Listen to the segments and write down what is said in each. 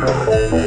the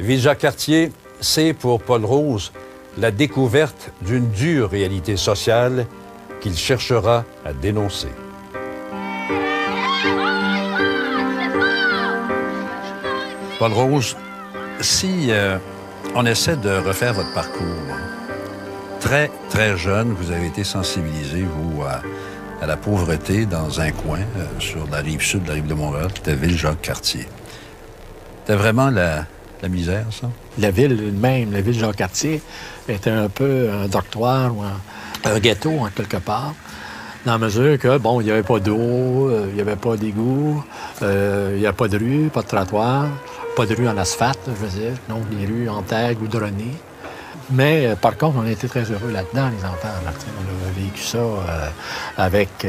Ville-Jacques-Cartier, c'est pour Paul Rose la découverte d'une dure réalité sociale qu'il cherchera à dénoncer. Paul Rose, si euh, on essaie de refaire votre parcours, très, très jeune, vous avez été sensibilisé, vous, à, à la pauvreté dans un coin euh, sur la rive sud de la rive de Montréal, qui était Ville-Jacques-Cartier. C'était vraiment la, la misère, ça? La ville même, la ville Jean-Cartier, était un peu un dortoir ou un, ghetto, en quelque part. Dans la mesure que, bon, il n'y avait pas d'eau, euh, il n'y avait pas d'égout, euh, il n'y a pas de rue, pas de trottoir, pas de rue en asphalte, je veux dire, donc des rues en terre goudronnées. Mais euh, par contre, on a été très heureux là-dedans, les enfants. là, on a vécu ça avec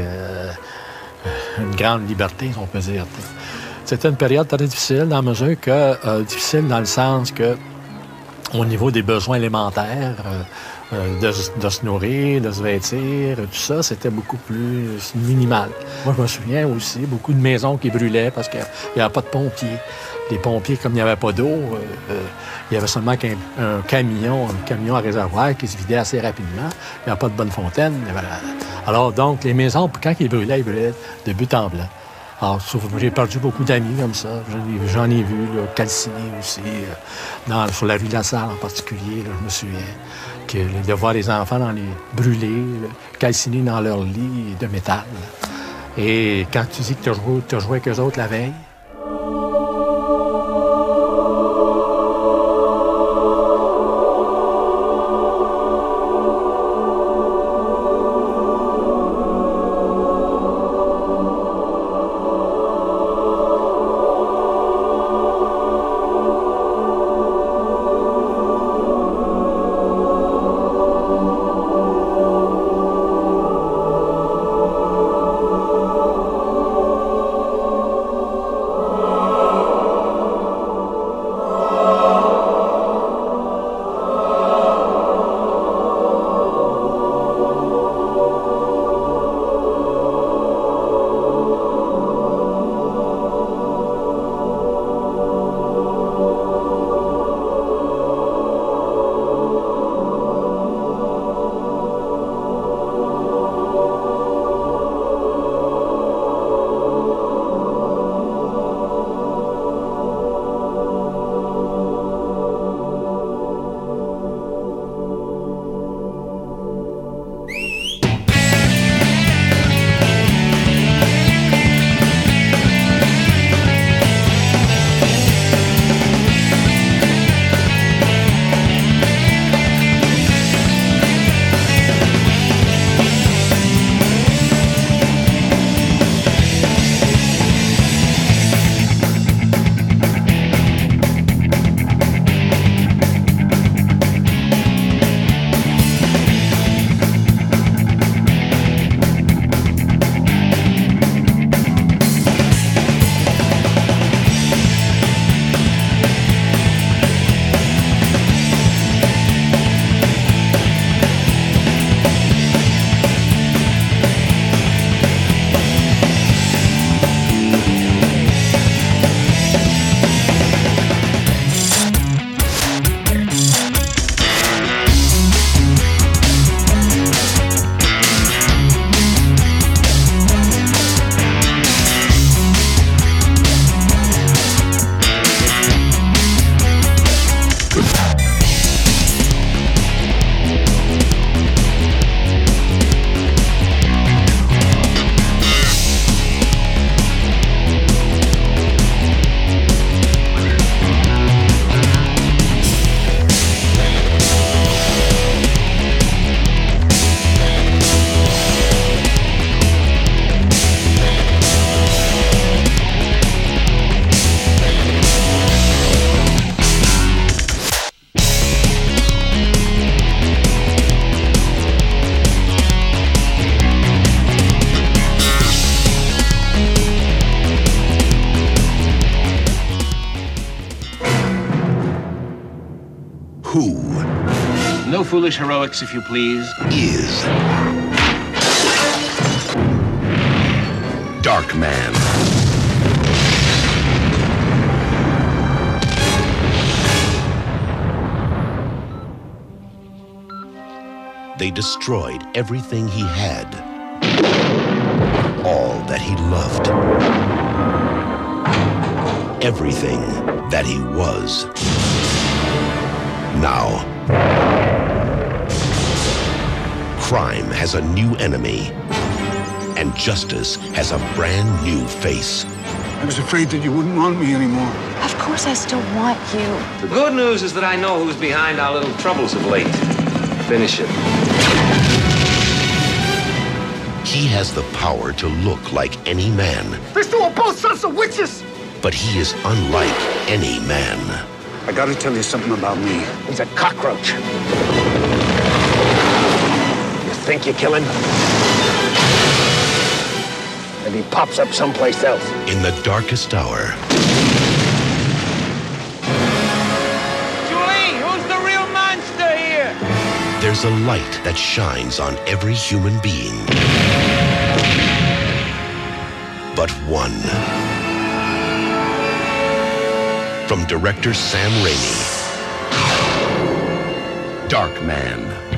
une grande liberté, si on peut dire. C'était une période très difficile dans la mesure que, euh, difficile dans le sens que, au niveau des besoins élémentaires, euh, euh, de, se nourrir, de se vêtir, tout ça, c'était beaucoup plus minimal. Moi, je me souviens aussi, beaucoup de maisons qui brûlaient parce qu'il n'y avait pas de pompiers. Les pompiers, comme il n'y avait pas d'eau, il y avait seulement qu'un un camion, un camion à réservoir qui se vidait assez rapidement. Il n'y avait pas de bonne fontaine. Alors, donc, les maisons, quand ils brûlaient, ils brûlaient de but en blanc. Alors, que j'ai perdu beaucoup d'amis comme ça. J'en ai, vu, là, calcinés aussi, euh, dans, sur la rue de la Salle en particulier, là, je me souviens, que, de voir les enfants dans les brûlés, calcinés dans leur lit de métal. Et quand tu dis que tu as joué avec eux autres la veille, foolish heroics, if you please, is Dark Man. They destroyed everything he had, all that he loved, everything that he was. Now, crime has a new enemy, and justice has a brand new face. I was afraid that you wouldn't want me anymore. Of course I still want you. The good news is that I know who's behind our little troubles of late. Finish it. He has the power to look like any man, These two are both sons of witches! but he is unlike any man. I gotta tell you something about me. He's a cockroach. You think you kill him? And he pops up someplace else. In the darkest hour, Julie, who's the real monster here? there's a light that shines on every human being. But one. From director Sam Raimi. Dark Man.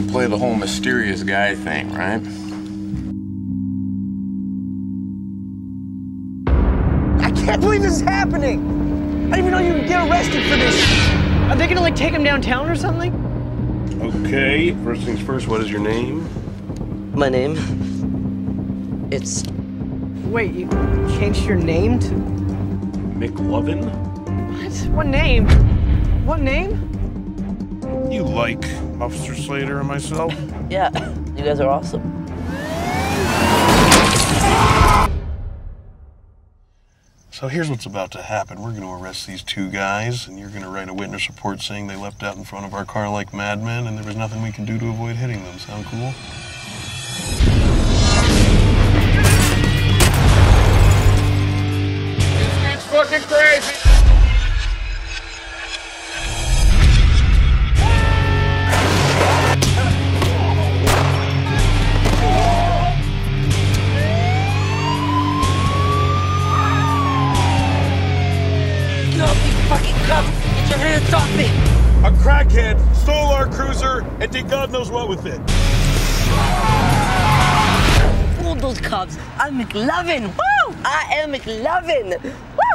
You play the whole mysterious guy thing, right? I can't believe this is happening! I didn't even know you could get arrested for this! Are they gonna like take him downtown or something? Okay, first things first, what is your name? My name? It's. Wait, you changed your name to. McLovin? What? What name? What name? You like Officer Slater and myself? Yeah, you guys are awesome. So here's what's about to happen. We're going to arrest these two guys, and you're going to write a witness report saying they left out in front of our car like madmen, and there was nothing we can do to avoid hitting them. Sound cool? Did God knows what with it. Fooled those cubs. I'm McLovin. Woo! I am McLovin. Woo!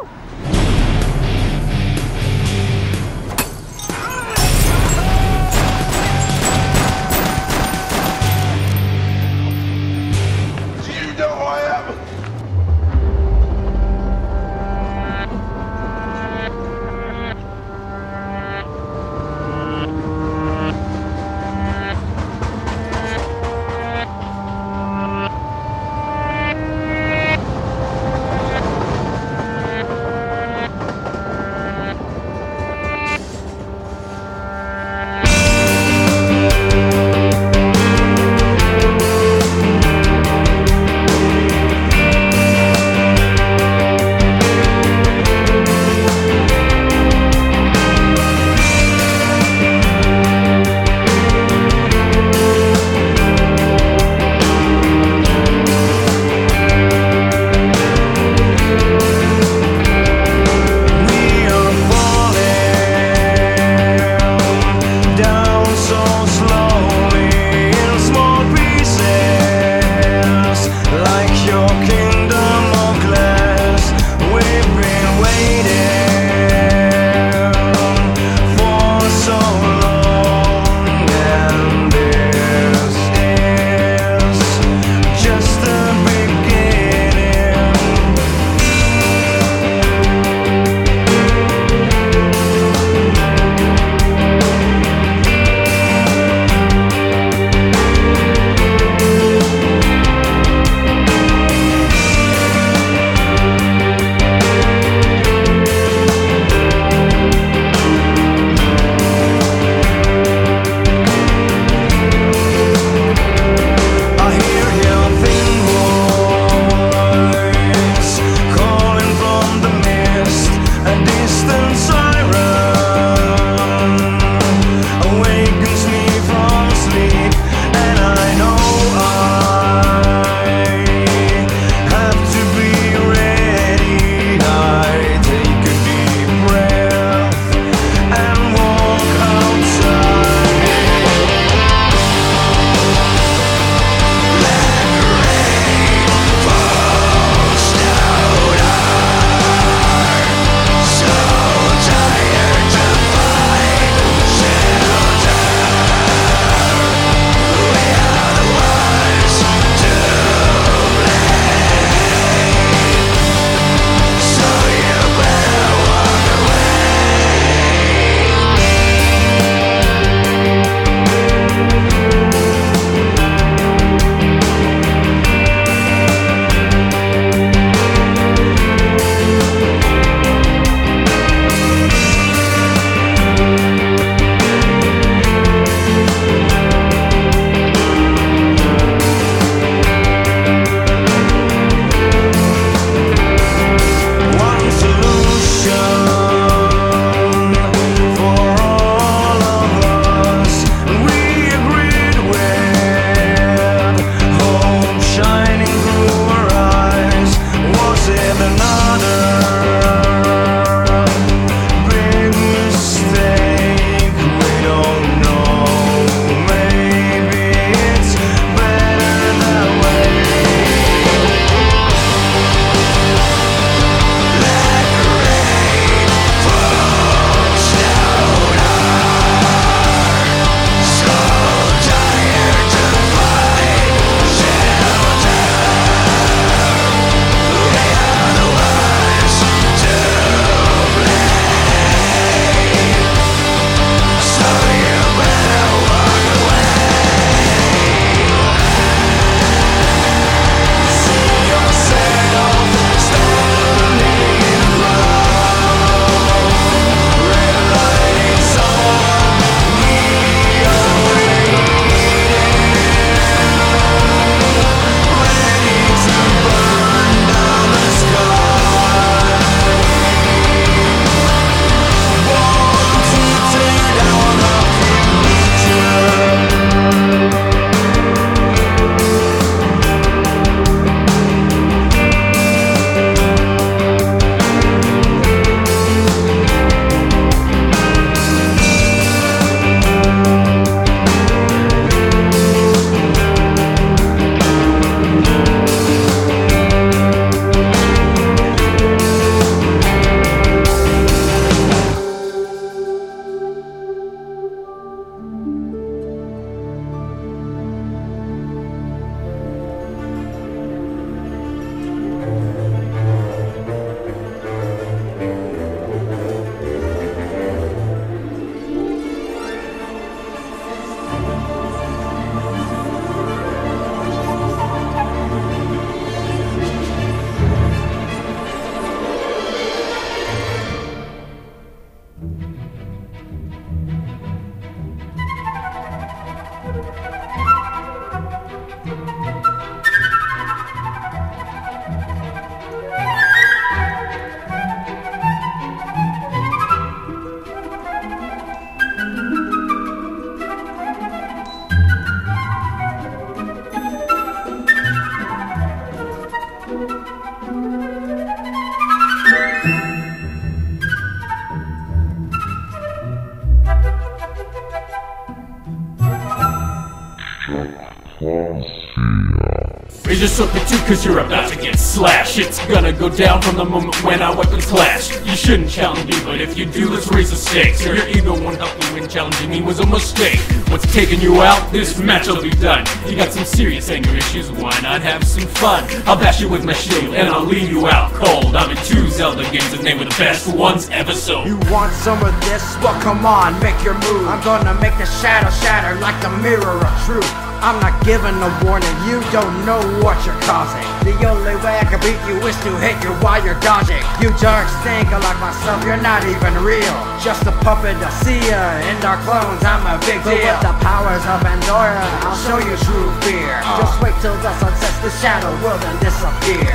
Up your too, cause you're about to get slashed. It's gonna go down from the moment when our weapons clash. You shouldn't challenge me, but if you do, let's raise the stakes. Your ego won't help you when challenging me was a mistake. What's taking you out? This match will be done. You got some serious anger issues, why not have some fun? I'll bash you with my shield and I'll leave you out cold. I'm in two Zelda games and they were the best ones ever so You want some of this? Well, come on, make your move. I'm gonna make the shadow shatter like the mirror of truth. I'm not giving a warning, you don't know what you're causing. The only way I can beat you is to hit you while you're dodging. You dark stinker like myself, you're not even real. Just a puppet of Sia and our clones, I'm a big deal. But with the powers of Pandora, I'll show you true fear. Uh. Just wait till the sun sets, the shadow will then disappear.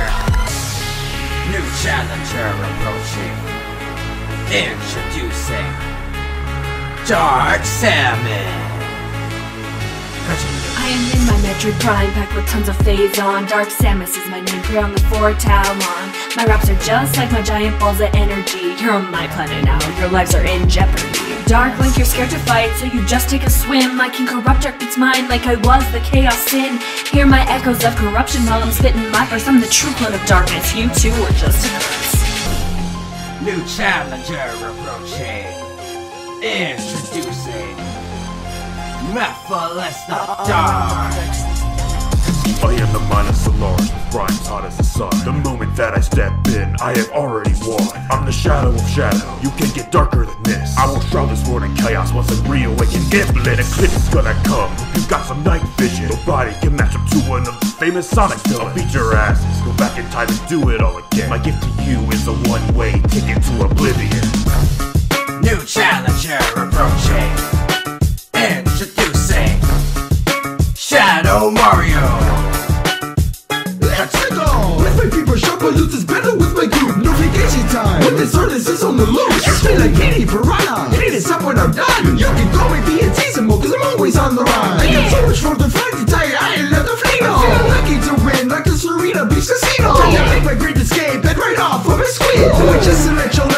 New challenger approaching. Introducing Dark Salmon. I am in my Metroid Prime, packed with tons of Phazon. Dark Samus is my name, here on the Four Talon. My raps are just like my giant balls of energy. You're on my planet now, your lives are in jeopardy. Dark Link, you're scared to fight, so you just take a swim. I can corrupt Dark Beat's mind like I was the Chaos Sin. Hear my echoes of corruption while I'm spitting my verse. I'm the true clone of darkness, you two are just nerds. New challenger approaching. Introducing I am the Solaris with rhymes hot as the sun. The moment that I step in, I have already won. I'm the shadow of shadow. You can't get darker than this. I will shroud this world in chaos once I reawaken. Gimlet eclipse is gonna come. You got some night vision. Nobody can match up to one of the famous Sonic villains. I'll beat your asses. Go back in time and do it all again. My gift to you is a one-way ticket to oblivion. New challenger approaching. Introducing Shadow Mario. Let's go! With my people shop, I lose this battle with my group. No vacation time. When the swordless is on the loose. I feel like Kitty Piranha. Hit it up when I'm done. You can call me Piantissimo, cause I'm always on the run. I got so much for the fight to you I ain't left the fleet. I feel lucky to win like the Serena Beach Casino. Trying to make my great escape and right off of a squid. But just to let you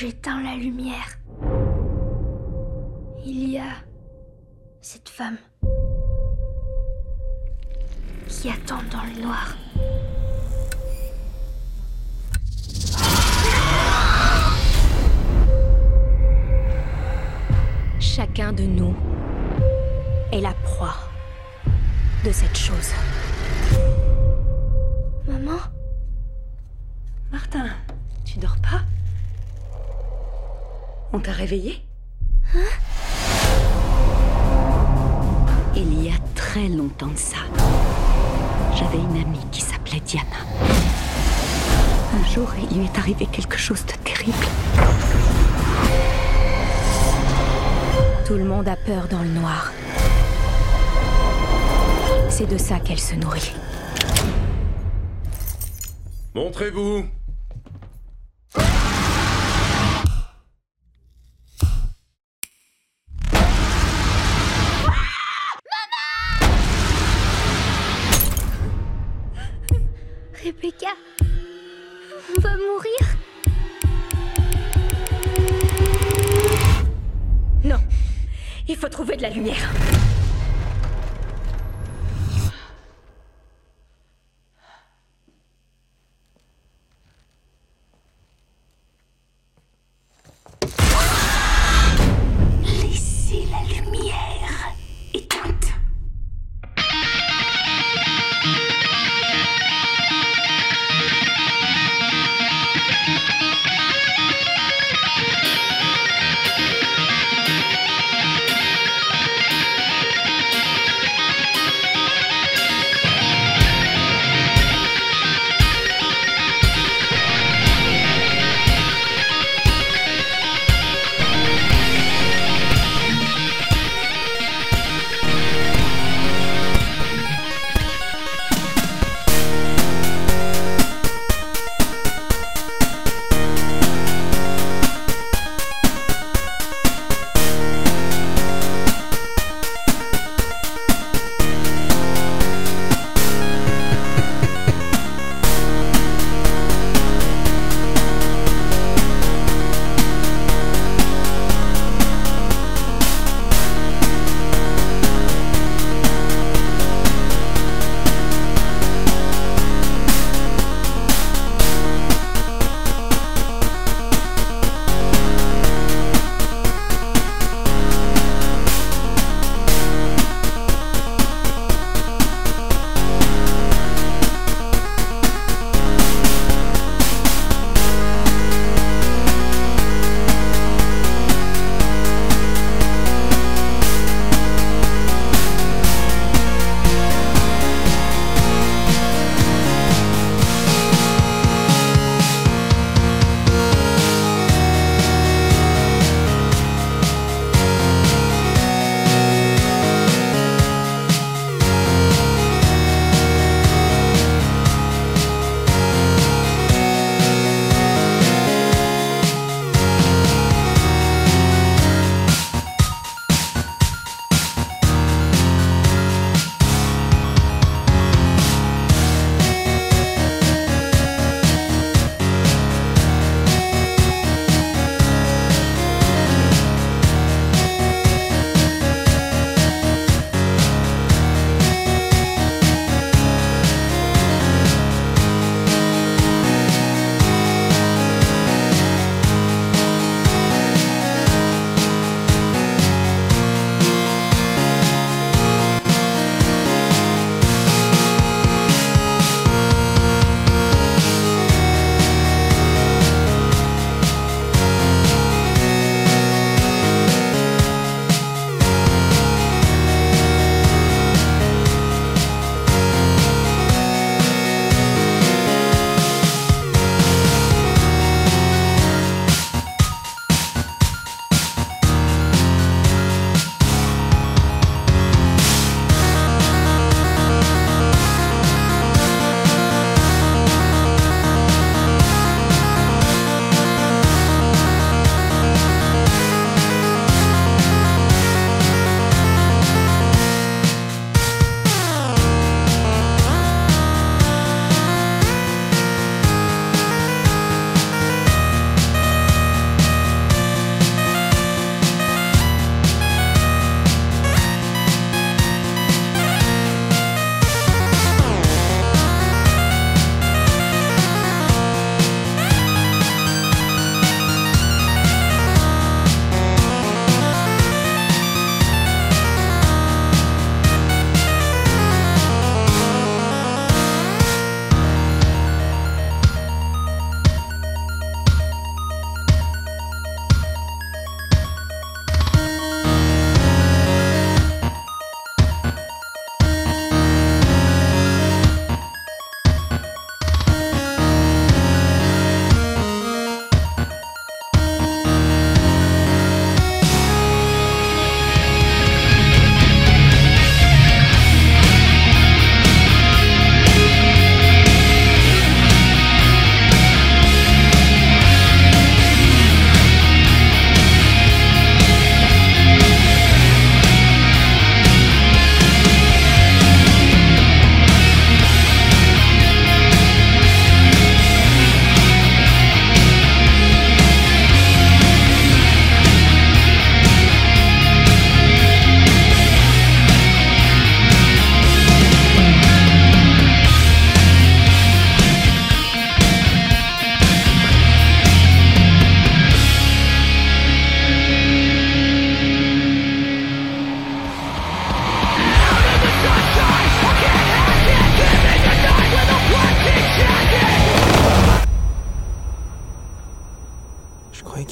j'éteins la lumière, il y a cette femme Il y a très longtemps de ça, j'avais une amie qui s'appelait Diana. Un jour, il lui est arrivé quelque chose de terrible. Tout le monde a peur dans le noir. C'est de ça qu'elle se nourrit. Montrez-vous il faut trouver de la lumière.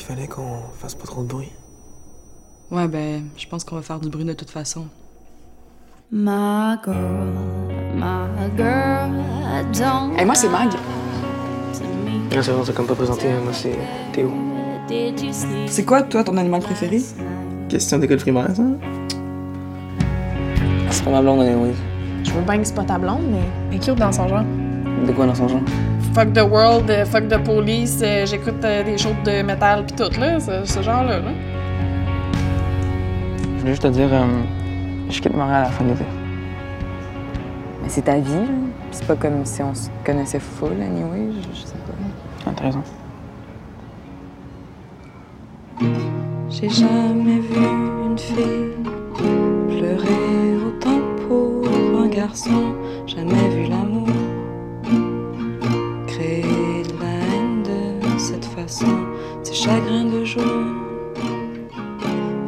Fallait qu'on fasse pas trop de bruit. Ouais, ben, je pense qu'on va faire du bruit de toute façon. My girl, my girl, don't. Et moi, c'est Mag. Non, c'est bon, c'est comme pas présenté, moi c'est Théo. C'est quoi, toi, ton animal préféré? Question d'école primaire, ça? C'est pas ma blonde, oui. Je veux bien que c'est pas ta blonde, mais inclure dans son genre. De quoi dans son genre? Fuck the world, euh, fuck the police, euh, j'écoute euh, des shows de métal pis tout, là, ce, ce genre-là. Là. Je voulais juste te dire, euh, je quitte Montréal à la fin de l'été. Mais c'est ta vie, là. C'est pas comme si on se connaissait full, anyway. Je, je sais pas. Ah, t'as raison. J'ai jamais vu une fille pleurer autant pour un garçon. Jamais vu l'amour Ces chagrins de joie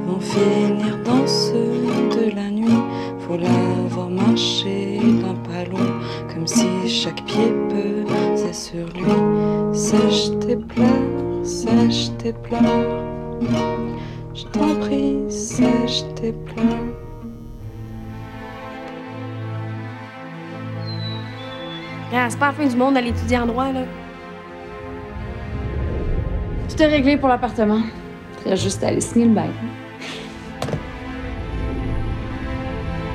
vont finir dans ceux de la nuit. Faut la voir marcher d'un pas long, comme si chaque pied pesait sur lui. Sèche tes pleurs, sèche tes pleurs. Je t'en prie, sèche tes pleurs. C'est pas la fin du monde d'aller étudier en droit, là. Tout est réglé pour l'appartement. Il reste juste à aller signer le bail.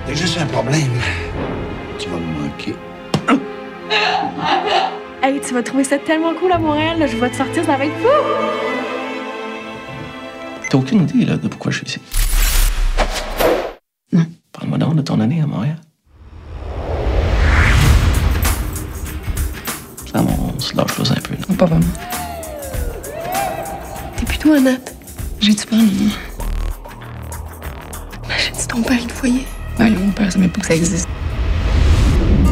T'as juste un problème. Tu vas me manquer. Hey, tu vas trouver ça tellement cool à Montréal, là. Je vais te sortir, ça va être fou! T'as aucune idée, là, de pourquoi je suis ici? Non. Parle-moi donc de ton année à Montréal. Ça, on se lâche un peu, là. Pas vraiment. Plutôt honnête. J'ai-tu peur, non? Imagine ton père, il te voyait. Ouais, mon père, ça même pas que ça existe.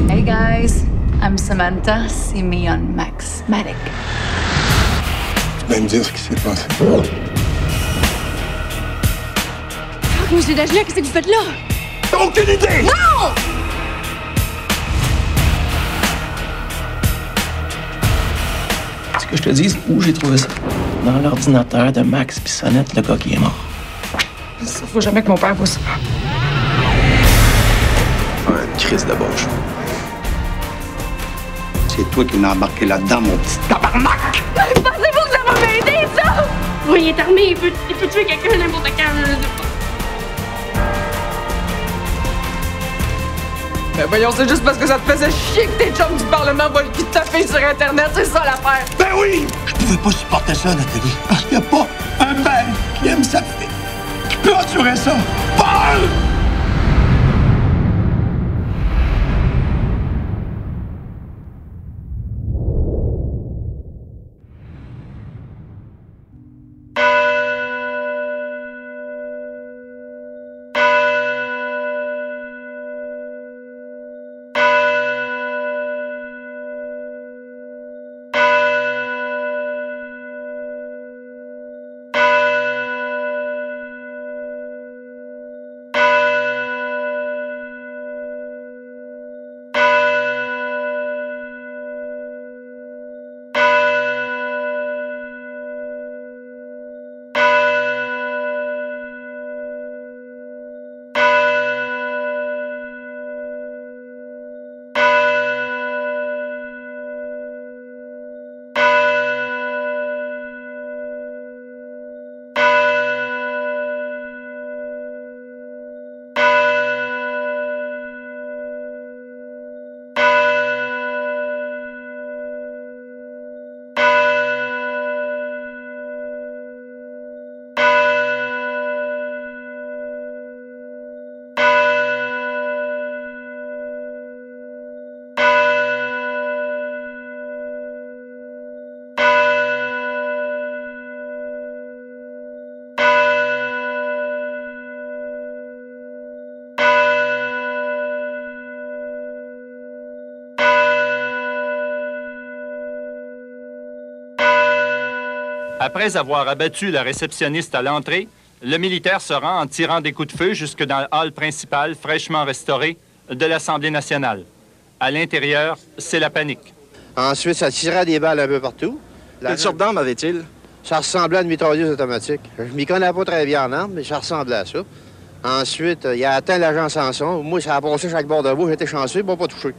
Hey guys, I'm Samantha. See me on Max Matic. Tu vas me dire ce qui s'est passé. Fuck, monsieur Dagenet, qu'est-ce que vous faites là? T'as aucune idée! Non! Tu que je te dise où j'ai trouvé ça? Dans l'ordinateur de Max Bissonnette, le gars qui est mort. Ça, faut jamais que mon père voit ça. Un crise de bonne C'est toi qui m'as embarqué là-dedans, mon petit tabarnak! Pensez-vous que ça va m'aider, ça? Oui, il est armé, il peut, il peut tuer quelqu'un n'importe quand. Ben voyons, c'est juste parce que ça te faisait chier que tes chums du Parlement qui te taper sur Internet, c'est ça l'affaire! Ben oui! Je pouvais pas supporter ça, Nathalie? Parce qu'il n'y a pas un mec qui aime sa fille qui peut endurer ça. Paul! Après avoir abattu la réceptionniste à l'entrée, le militaire se rend en tirant des coups de feu jusque dans le hall principal fraîchement restauré de l'Assemblée nationale. À l'intérieur, c'est la panique. Ensuite, ça tirait des balles un peu partout. Quelle sorte d'arme avait-il? Ça ressemblait à une mitrailleuse automatique. Je m'y connais pas très bien en armes, mais ça ressemblait à ça. Ensuite, il a atteint l'agent Sanson. Moi, ça a passé chaque bord de vous. J'étais chanceux, il m'a pas touché.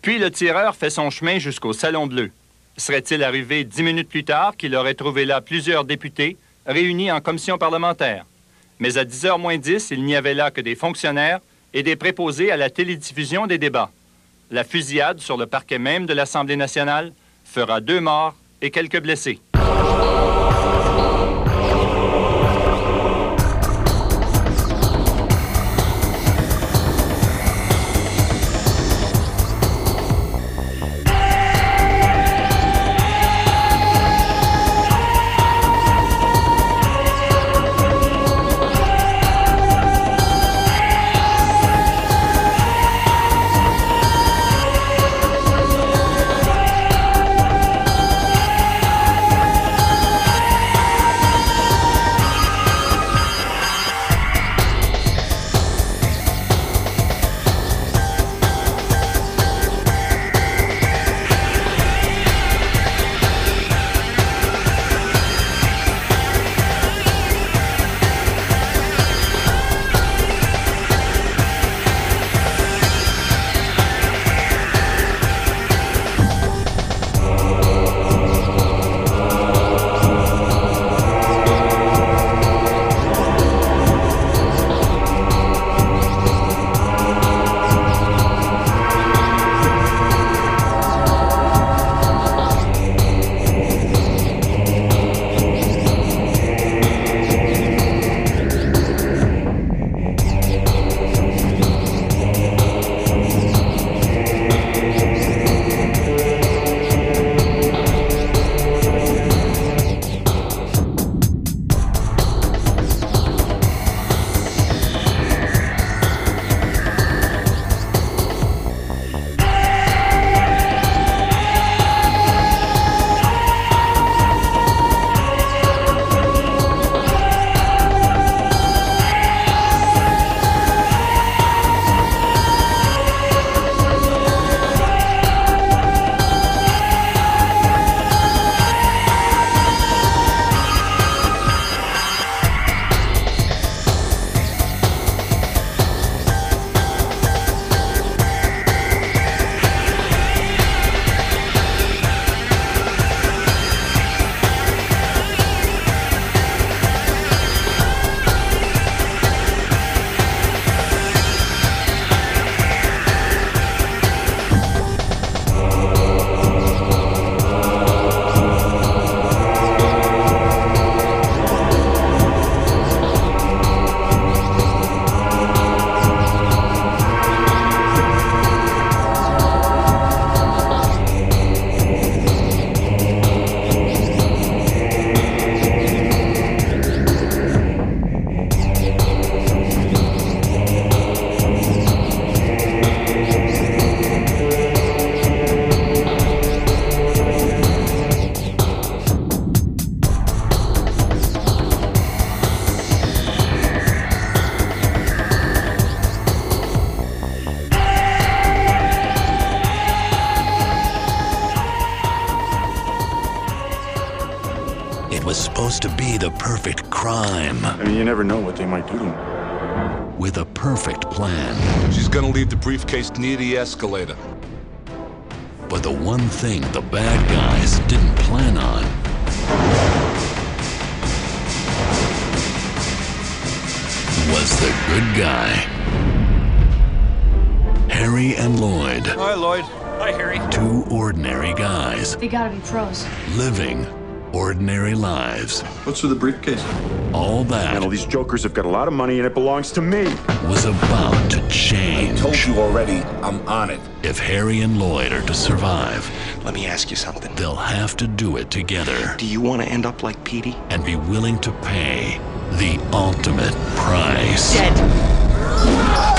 Puis le tireur fait son chemin jusqu'au Salon Bleu. Serait-il arrivé dix minutes plus tard qu'il aurait trouvé là plusieurs députés réunis en commission parlementaire? Mais à 10h moins 10, il n'y avait là que des fonctionnaires et des préposés à la télédiffusion des débats. La fusillade sur le parquet même de l'Assemblée nationale fera deux morts et quelques blessés. Do. With a perfect plan. She's gonna leave the briefcase near the escalator. But the one thing the bad guys didn't plan on was the good guy. Harry and Lloyd, Hi, Lloyd. Hi, Harry. two ordinary guys They gotta be pros. living ordinary lives. What's with the briefcase? All that Man, all these jokers have got a lot of money and it belongs to me. was about to change. I told you already, I'm on it. If Harry and Lloyd are to survive, Let me ask you something. they'll have to do it together Do you want to end up like Petey? and be willing to pay the ultimate price. Ah!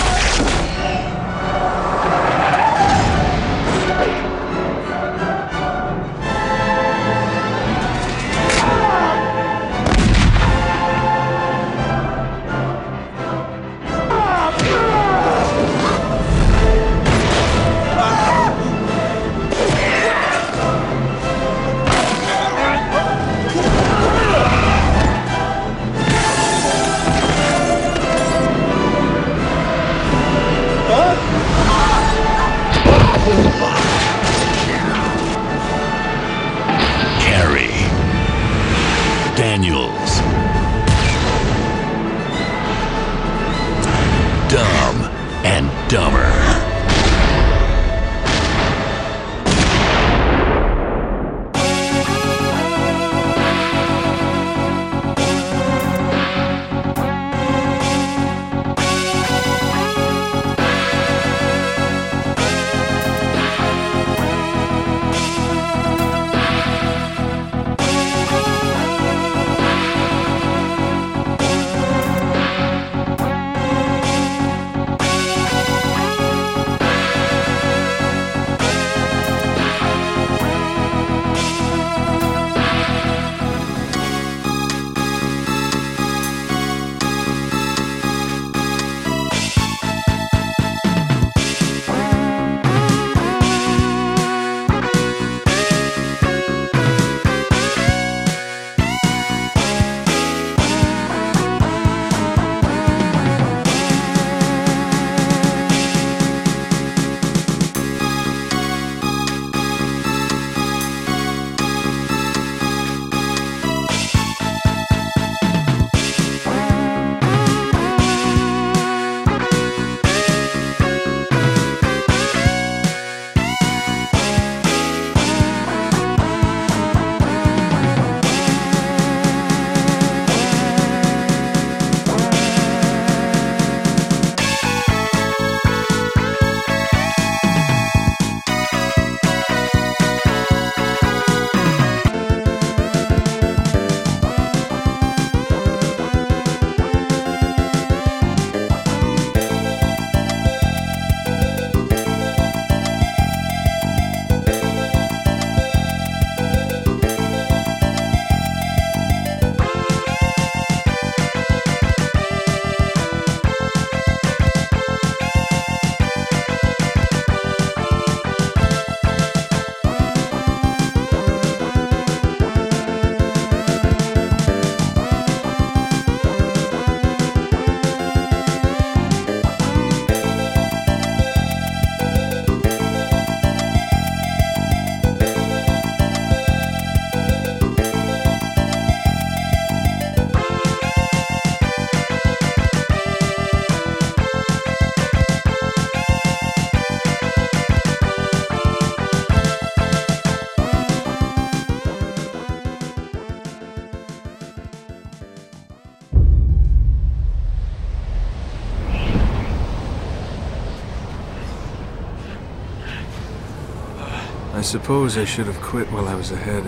Suppose I should have quit while I was ahead.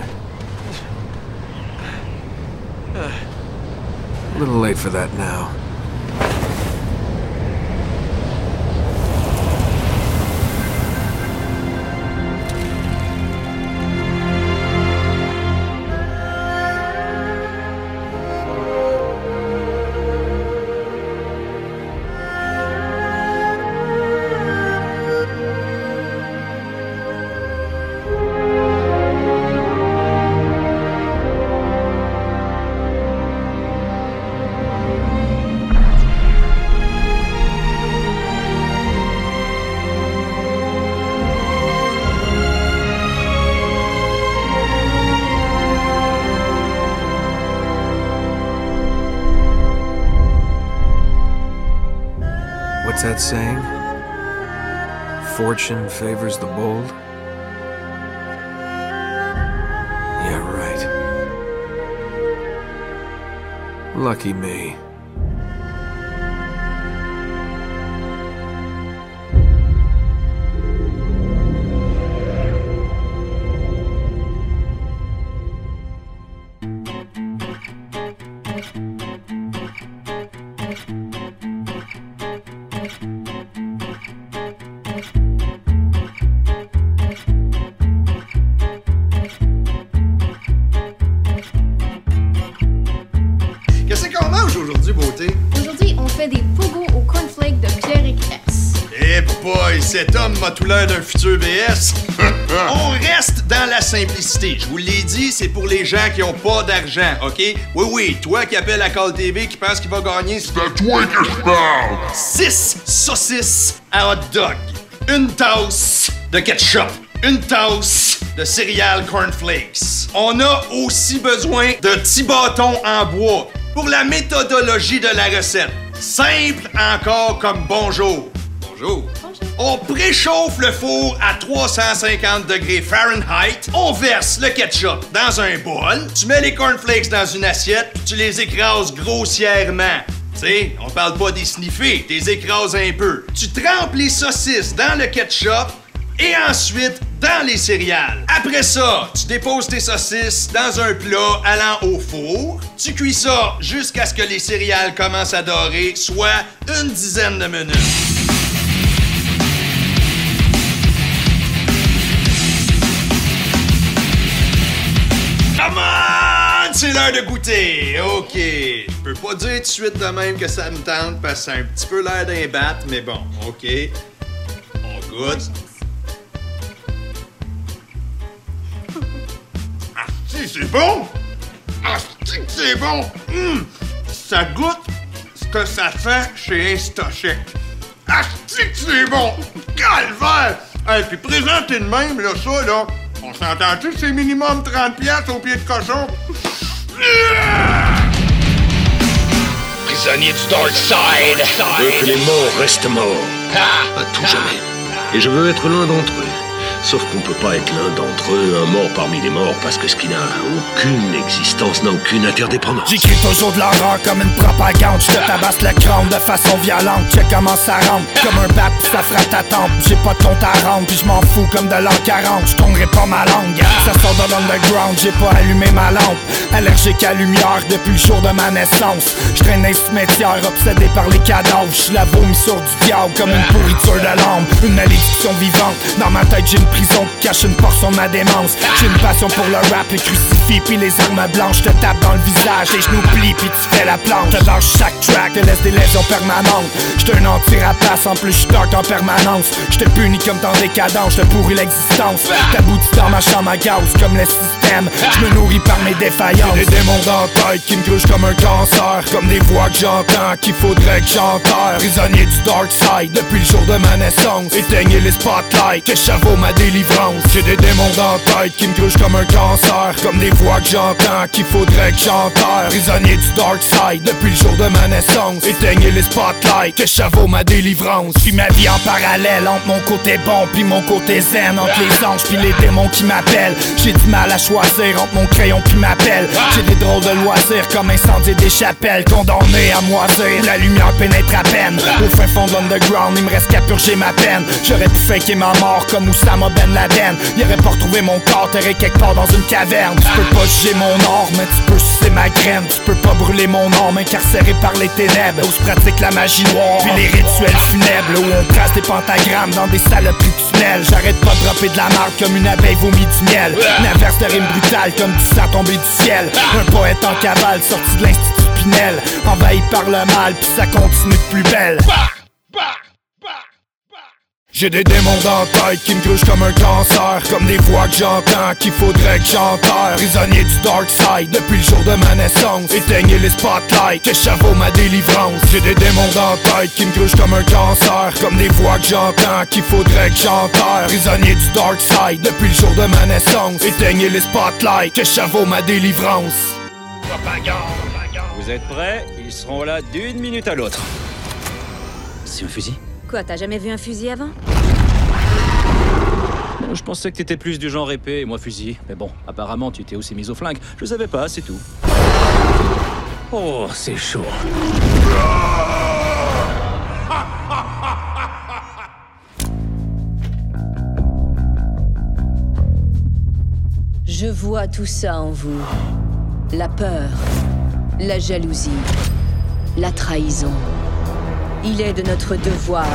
A little late for that now. Fortune favors the bold? Yeah, right. Lucky me. BS. On reste dans la simplicité. Je vous l'ai dit, c'est pour les gens qui ont pas d'argent, OK? Oui, oui, toi qui appelles la Call TV qui pense qu'il va gagner, c'est à toi que je parle. 6 saucisses à hot dog, une tasse de ketchup, une tasse de céréales cornflakes. On a aussi besoin de petits bâtons en bois pour la méthodologie de la recette. Simple encore comme bonjour. Bonjour. On préchauffe le four à 350 degrés Fahrenheit. On verse le ketchup dans un bol. Tu mets les cornflakes dans une assiette, tu les écrases grossièrement. Tu sais, on parle pas des sniffer, t'es écrases un peu. Tu trempes les saucisses dans le ketchup et ensuite dans les céréales. Après ça, tu déposes tes saucisses dans un plat allant au four. Tu cuis ça jusqu'à ce que les céréales commencent à dorer, soit une dizaine de minutes. Come! C'est l'heure de goûter. OK. Je peux pas dire tout de suite de même que ça me tente parce que c'est un petit peu l'air d'un bat, mais bon, OK. On goûte. Si, c'est bon! Asti que c'est bon! Hum! Ça goûte ce que ça fait chez Instachec. Asti que c'est bon! Calvaire! Hey, puis présenté de même, là, ça, là, on s'entend-tu que c'est minimum 30 piastres au pied de cochon? Prisonnier du Dark Side. Je veux que les morts restent morts. À tout jamais. Et je veux être l'un d'entre eux. Sauf qu'on peut pas être l'un d'entre eux, un mort parmi les morts, parce que ce qui n'a aucune existence n'a aucune interdépendance. J'écris toujours de l'horreur comme une propagande. Je te tabasse le crâne de façon violente. Check comment ça rentre. Comme un bat, ça frappe ta tempe. J'ai pas de compte à rendre, puis je m'en fous comme de l'an 40. Je pas ma langue. Ça sort de l'underground, j'ai pas allumé ma lampe. Allergique à lumière depuis le jour de ma naissance. Je traîne dans les cimetières, obsédé par les cadavres. Je la vomissure du diable comme une pourriture de l'âme. Une malédiction vivante. Dans ma tête, j'ai une prison cache une portion de ma démence. J'ai une passion pour le rap, les crucifix, puis les armes blanches. Te tape dans le visage, tes genoux plient, puis tu fais la planche. Te lâche chaque track, te laisse des lésions permanentes. J'te un anti-rapace, en plus dark en permanence. J'te punis comme dans décadence, j'te pourris l'existence. T'aboutis dans ma chambre à gaz, comme le système. J'me nourris par mes défaillances. J'ai des démons dans tête qui me grugent comme un cancer. Comme des voix que j'entends, qu'il faudrait que j'enterre. Prisonnier du dark side, depuis le jour de ma naissance. Éteignez les spotlights, que chaveau ma délivrance. J'ai des démons dans tête qui me grugent comme un cancer. Comme des voix que j'entends, qu'il faudrait que j'enterre. Prisonnier du dark side, depuis le jour de ma naissance. Éteignez les spotlights, que chaveau ma délivrance. Puis ma vie en parallèle entre mon côté bon puis mon côté zen. Entre les anges puis les démons qui m'appellent. J'ai du mal à choisir entre mon crayon puis ma pelle. J'ai des drôles de loisirs comme incendier des chapelles. Condamné à moisir, la lumière pénètre à peine. Au fin fond de l'underground, il me reste qu'à purger ma peine. J'aurais pu faker ma mort comme Oussama Ben Laden. Il aurait pas retrouvé mon corps terré quelque part dans une caverne. Tu peux pas juger mon or, mais tu peux sucer ma graine. Tu peux pas brûler mon âme incarcéré par les ténèbres. Où se pratique la magie noire, puis les rituels funèbres. Où on trace des pentagrammes dans des saloperies de tunnels. J'arrête pas de dropper de la marque comme une abeille vomit du miel. Une inverse de rime brutale comme du sang tombé du ciel. Un poète en cavale sorti de l'institut Pinel. Envahi par le mal, puis ça continue de plus belle. J'ai des démons dans la tête qui me grugent comme un cancer. Comme des voix que j'entends qu'il faudrait que j'enterre. Prisonnier du dark side depuis le jour de ma naissance. Éteignez les spotlights, que chaveau ma délivrance. J'ai des démons dans la tête qui me grugent comme un cancer. Comme des voix que j'entends qu'il faudrait que j'enterre. Prisonnier du dark side depuis le jour de ma naissance. Éteignez les spotlights, que chaveau ma délivrance. Vous êtes prêts? Ils seront là d'une minute à l'autre. C'est un fusil? Quoi, t'as jamais vu un fusil avant? Je pensais que t'étais plus du genre épée et moi fusil. Mais bon, apparemment tu t'es aussi mise au flingue. Je savais pas, c'est tout. Oh, c'est chaud. Je vois tout ça en vous. La peur, la jalousie, la trahison. Il est de notre devoir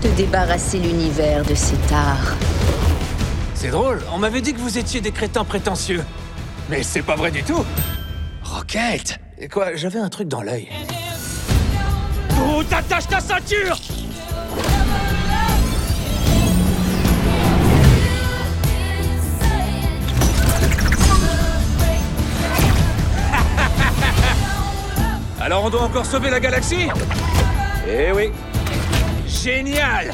de débarrasser l'univers de cet art. C'est drôle, on m'avait dit que vous étiez des crétins prétentieux. Mais c'est pas vrai du tout Rocket Et quoi, j'avais un truc dans l'œil. Oh, t'attaches ta ceinture Alors on doit encore sauver la galaxie? Eh oui. Génial.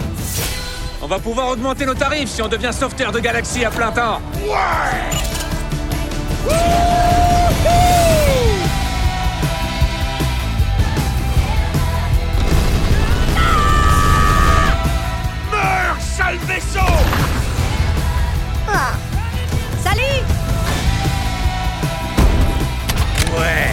On va pouvoir augmenter nos tarifs si on devient sauveteur de galaxie à plein temps. Ouais. Sale vaisseau. Ah. Salut. Ouais.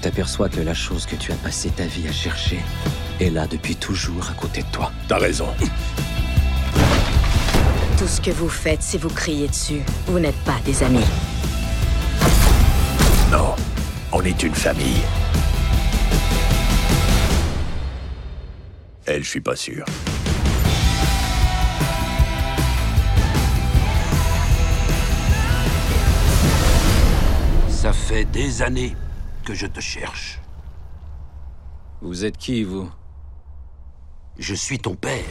T'aperçois que la chose que tu as passé ta vie à chercher est là depuis toujours à côté de toi. T'as raison. Tout ce que vous faites, c'est vous crier dessus. Vous n'êtes pas des amis. Non, on est une famille. Elle, je suis pas sûr. Ça fait des années que je te cherche. Vous êtes qui, vous? Je suis ton père.